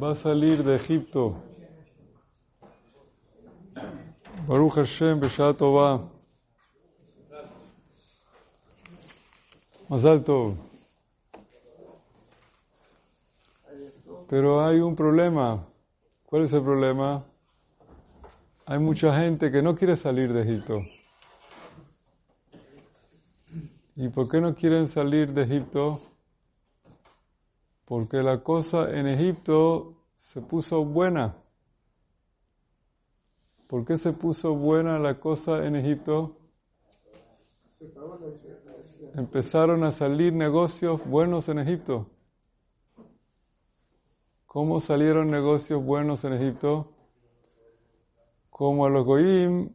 va a salir de Egipto. Baruch Hashem, Beshat Tova. Más alto. Pero hay un problema. ¿Cuál es el problema? Hay mucha gente que no quiere salir de Egipto. ¿Y por qué no quieren salir de Egipto? Porque la cosa en Egipto se puso buena. ¿Por qué se puso buena la cosa en Egipto? Empezaron a salir negocios buenos en Egipto. ¿Cómo salieron negocios buenos en Egipto? Como a los goyim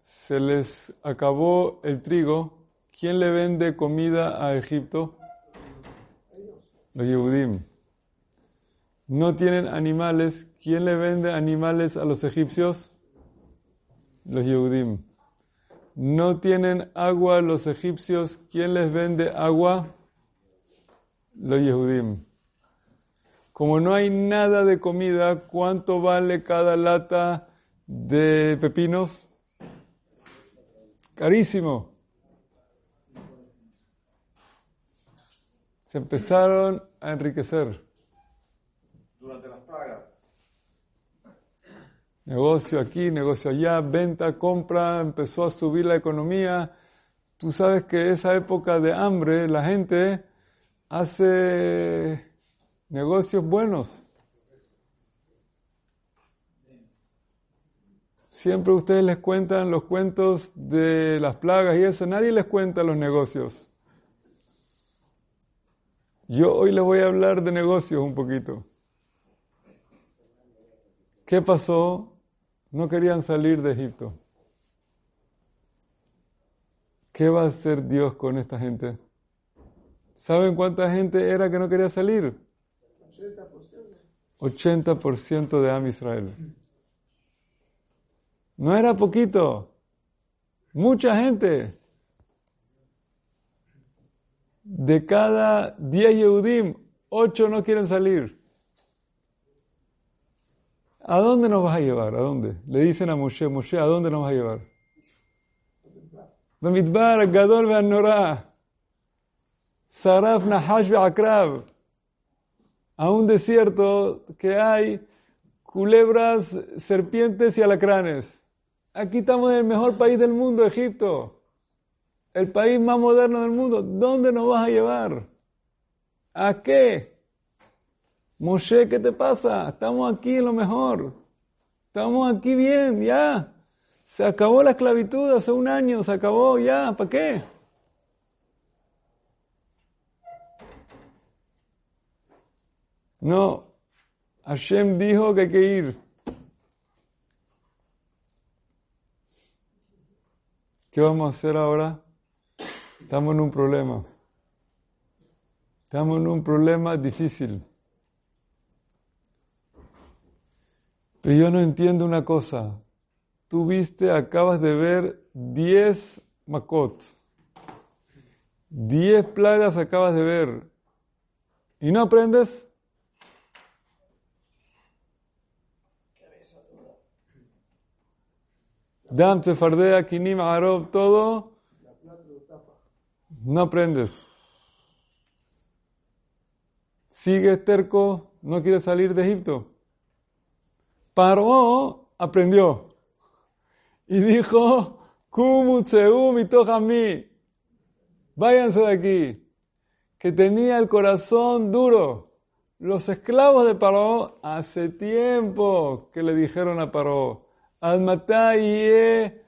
se les acabó el trigo, ¿quién le vende comida a Egipto? Los Yehudim. No tienen animales, ¿quién le vende animales a los egipcios? Los Yehudim. No tienen agua los egipcios, ¿quién les vende agua? Los Yehudim. Como no hay nada de comida, ¿cuánto vale cada lata de pepinos? Carísimo. Se empezaron a enriquecer. Durante las plagas. Negocio aquí, negocio allá, venta, compra, empezó a subir la economía. Tú sabes que esa época de hambre la gente hace negocios buenos. Siempre ustedes les cuentan los cuentos de las plagas y eso, nadie les cuenta los negocios. Yo hoy les voy a hablar de negocios un poquito. ¿Qué pasó? No querían salir de Egipto. ¿Qué va a hacer Dios con esta gente? ¿Saben cuánta gente era que no quería salir? 80% de Am Israel. No era poquito. Mucha gente. De cada 10 Yehudim, 8 no quieren salir. ¿A dónde nos vas a llevar? ¿A dónde? Le dicen a Moshe, Moshe, ¿a dónde nos vas a llevar? A un desierto que hay culebras, serpientes y alacranes. Aquí estamos en el mejor país del mundo, Egipto. El país más moderno del mundo. ¿Dónde nos vas a llevar? ¿A qué? Moshe, ¿qué te pasa? Estamos aquí en lo mejor. Estamos aquí bien, ya. Se acabó la esclavitud hace un año, se acabó, ya. ¿Para qué? No. Hashem dijo que hay que ir. ¿Qué vamos a hacer ahora? Estamos en un problema. Estamos en un problema difícil. Pero yo no entiendo una cosa. Tú viste, acabas de ver 10 makot. 10 plagas acabas de ver. ¿Y no aprendes? Dam, Fardea, Kinim, Arob, todo. No aprendes. Sigues terco, no quieres salir de Egipto. Paró, aprendió. Y dijo, mí. Váyanse de aquí. Que tenía el corazón duro. Los esclavos de Paró hace tiempo que le dijeron a Paró, Almatayé,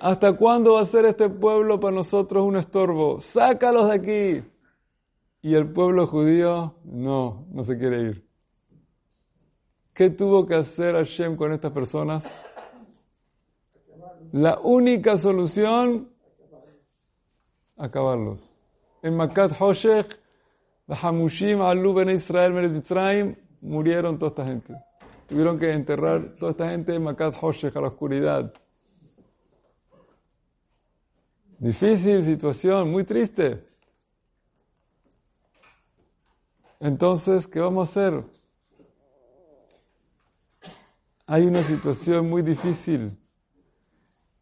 ¿hasta cuándo va a ser este pueblo para nosotros un estorbo? Sácalos de aquí. Y el pueblo judío no, no se quiere ir. ¿Qué tuvo que hacer Hashem con estas personas? La única solución, acabarlos. En Makat Hoshech, Hamushim, Alu, Ben Israel, Mitzrayim, murieron toda esta gente. Tuvieron que enterrar toda esta gente en Makat Hoshech, a la oscuridad. Difícil situación, muy triste. Entonces, ¿qué vamos a hacer? hay una situación muy difícil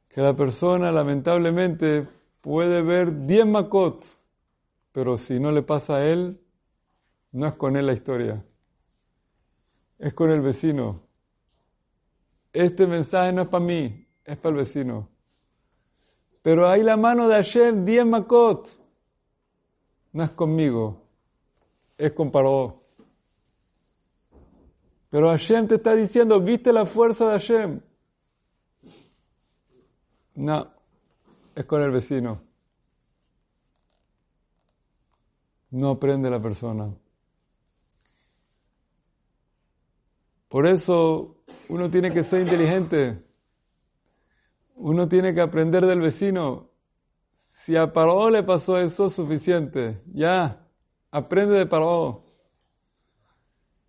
que la persona lamentablemente puede ver 10 makot, pero si no le pasa a él, no es con él la historia, es con el vecino. Este mensaje no es para mí, es para el vecino. Pero hay la mano de Hashem, 10 makot, no es conmigo, es con Paró. Pero Hashem te está diciendo, ¿viste la fuerza de Hashem? No, es con el vecino. No aprende la persona. Por eso uno tiene que ser inteligente. Uno tiene que aprender del vecino. Si a Paró le pasó eso, suficiente. Ya, aprende de Paró.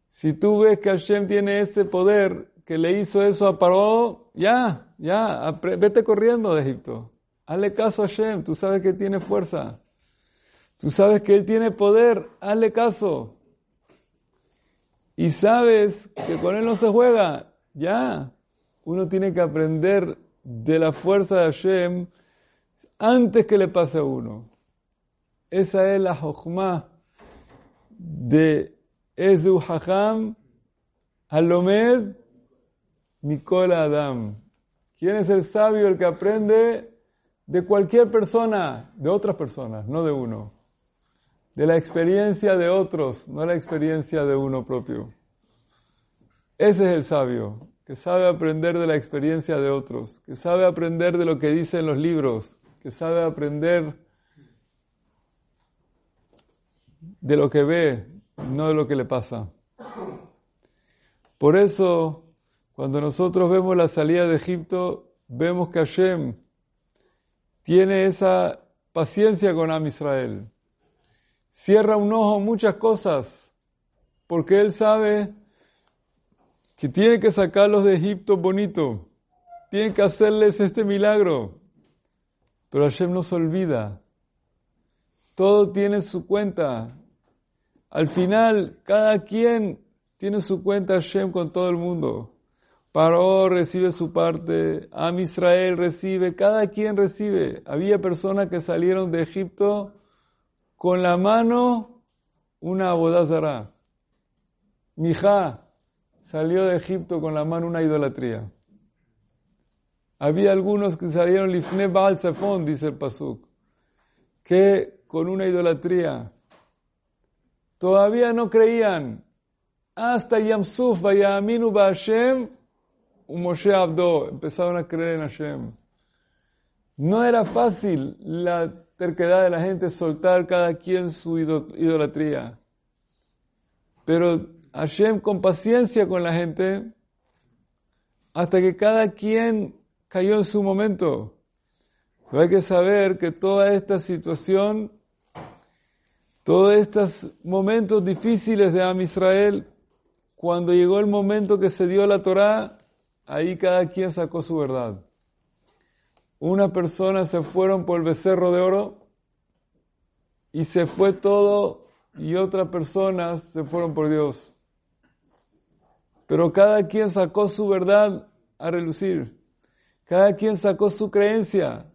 Si tú ves que Hashem tiene ese poder que le hizo eso a Paró, ya, ya, vete corriendo de Egipto. Hazle caso a Hashem, tú sabes que tiene fuerza. Tú sabes que Él tiene poder, hazle caso. Y sabes que con Él no se juega, ya. Uno tiene que aprender de la fuerza de Hashem antes que le pase a uno. Esa es la jochma de Ezu Hacham Alomed Nicola Adam. ¿Quién es el sabio, el que aprende de cualquier persona, de otras personas, no de uno? De la experiencia de otros, no la experiencia de uno propio. Ese es el sabio, que sabe aprender de la experiencia de otros, que sabe aprender de lo que dicen los libros, que sabe aprender de lo que ve, no de lo que le pasa. Por eso cuando nosotros vemos la salida de Egipto, vemos que Hashem tiene esa paciencia con Am Israel. Cierra un ojo muchas cosas, porque Él sabe que tiene que sacarlos de Egipto bonito, tiene que hacerles este milagro. Pero Hashem no se olvida. Todo tiene su cuenta. Al final, cada quien tiene su cuenta Hashem con todo el mundo. Paró recibe su parte, Am Israel recibe, cada quien recibe. Había personas que salieron de Egipto con la mano una abodazara. Mijá salió de Egipto con la mano una idolatría. Había algunos que salieron lifne Baal dice el Pasuk, que con una idolatría todavía no creían. Hasta Yamsuf Vayaminu Hashem un Moshe Abdo, empezaron a creer en Hashem. No era fácil la terquedad de la gente soltar cada quien su idolatría. Pero Hashem con paciencia con la gente hasta que cada quien cayó en su momento. Hay que saber que toda esta situación, todos estos momentos difíciles de Am Israel, cuando llegó el momento que se dio la Torah, ahí cada quien sacó su verdad. Una persona se fueron por el becerro de oro y se fue todo y otras personas se fueron por Dios. Pero cada quien sacó su verdad a relucir. Cada quien sacó su creencia.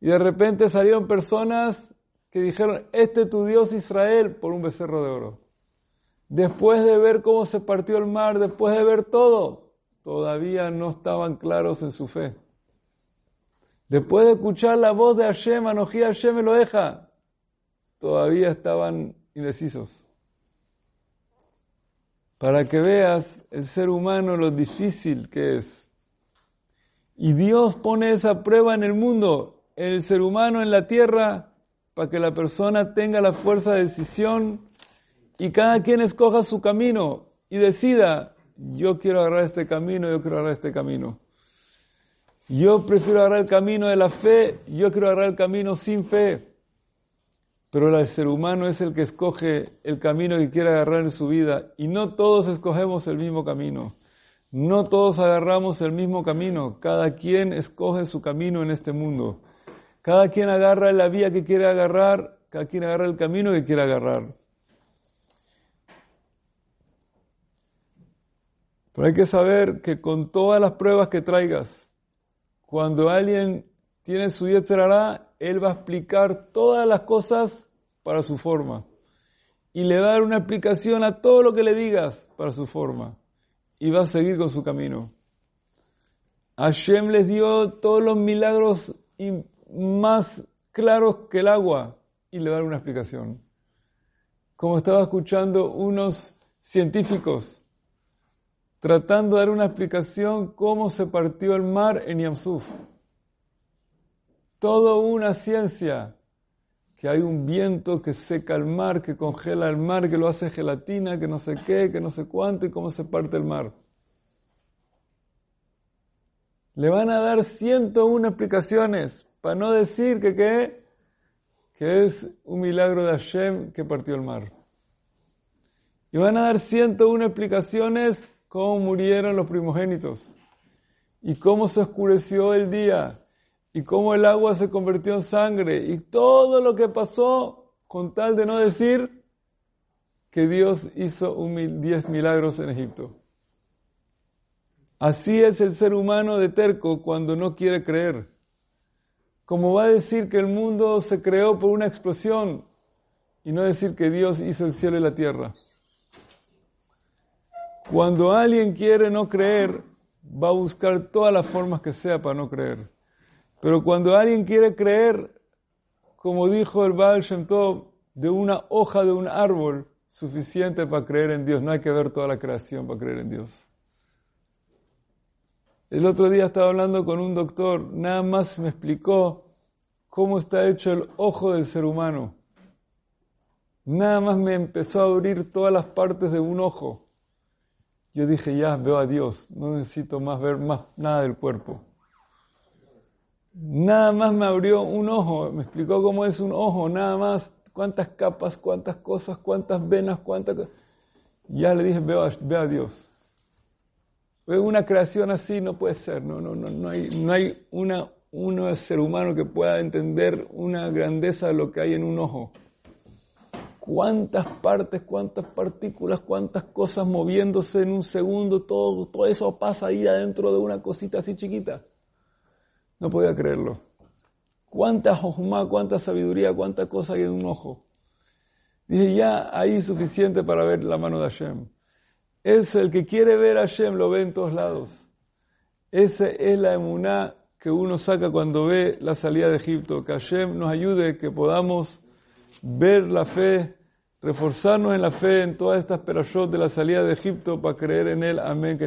Y de repente salieron personas que dijeron, este es tu Dios Israel por un becerro de oro. Después de ver cómo se partió el mar, después de ver todo, todavía no estaban claros en su fe. Después de escuchar la voz de Hashem, Anoji Hashem deja, todavía estaban indecisos. Para que veas el ser humano lo difícil que es. Y Dios pone esa prueba en el mundo, en el ser humano, en la tierra, para que la persona tenga la fuerza de decisión y cada quien escoja su camino y decida yo quiero agarrar este camino, yo quiero agarrar este camino. Yo prefiero agarrar el camino de la fe, yo quiero agarrar el camino sin fe. Pero el ser humano es el que escoge el camino que quiere agarrar en su vida y no todos escogemos el mismo camino. No todos agarramos el mismo camino, cada quien escoge su camino en este mundo. Cada quien agarra la vía que quiere agarrar, cada quien agarra el camino que quiere agarrar. Pero hay que saber que con todas las pruebas que traigas, cuando alguien tiene su Yetzerará, él va a explicar todas las cosas para su forma. Y le va a dar una explicación a todo lo que le digas para su forma. Y va a seguir con su camino. Hashem les dio todos los milagros más claros que el agua y le va a dar una explicación. Como estaba escuchando unos científicos tratando de dar una explicación cómo se partió el mar en Yamsuf. Todo una ciencia, que hay un viento que seca el mar, que congela el mar, que lo hace gelatina, que no sé qué, que no sé cuánto y cómo se parte el mar. Le van a dar 101 explicaciones para no decir que qué, que es un milagro de Hashem que partió el mar. Y van a dar 101 explicaciones cómo murieron los primogénitos y cómo se oscureció el día y cómo el agua se convirtió en sangre y todo lo que pasó con tal de no decir que Dios hizo 10 milagros en Egipto. Así es el ser humano de terco cuando no quiere creer. Como va a decir que el mundo se creó por una explosión y no decir que Dios hizo el cielo y la tierra. Cuando alguien quiere no creer, va a buscar todas las formas que sea para no creer. Pero cuando alguien quiere creer, como dijo el Baal Shem Tov, de una hoja de un árbol, suficiente para creer en Dios. No hay que ver toda la creación para creer en Dios. El otro día estaba hablando con un doctor, nada más me explicó cómo está hecho el ojo del ser humano. Nada más me empezó a abrir todas las partes de un ojo. Yo dije, ya veo a Dios, no necesito más ver más nada del cuerpo. Nada más me abrió un ojo, me explicó cómo es un ojo, nada más, cuántas capas, cuántas cosas, cuántas venas, cuántas cosas. Ya le dije, veo a, veo a Dios. Una creación así no puede ser, no, no, no, no hay, no hay una, uno ser humano que pueda entender una grandeza de lo que hay en un ojo. Cuántas partes, cuántas partículas, cuántas cosas moviéndose en un segundo, todo, todo eso pasa ahí adentro de una cosita así chiquita. No podía creerlo. Cuánta jojma, cuánta sabiduría, cuánta cosa hay en un ojo. Dije, ya ahí suficiente para ver la mano de Hashem. Es el que quiere ver a Hashem, lo ve en todos lados. Esa es la emuná que uno saca cuando ve la salida de Egipto. Que Hashem nos ayude, que podamos ver la fe, reforzarnos en la fe en todas estas perashot de la salida de Egipto para creer en él. Amén.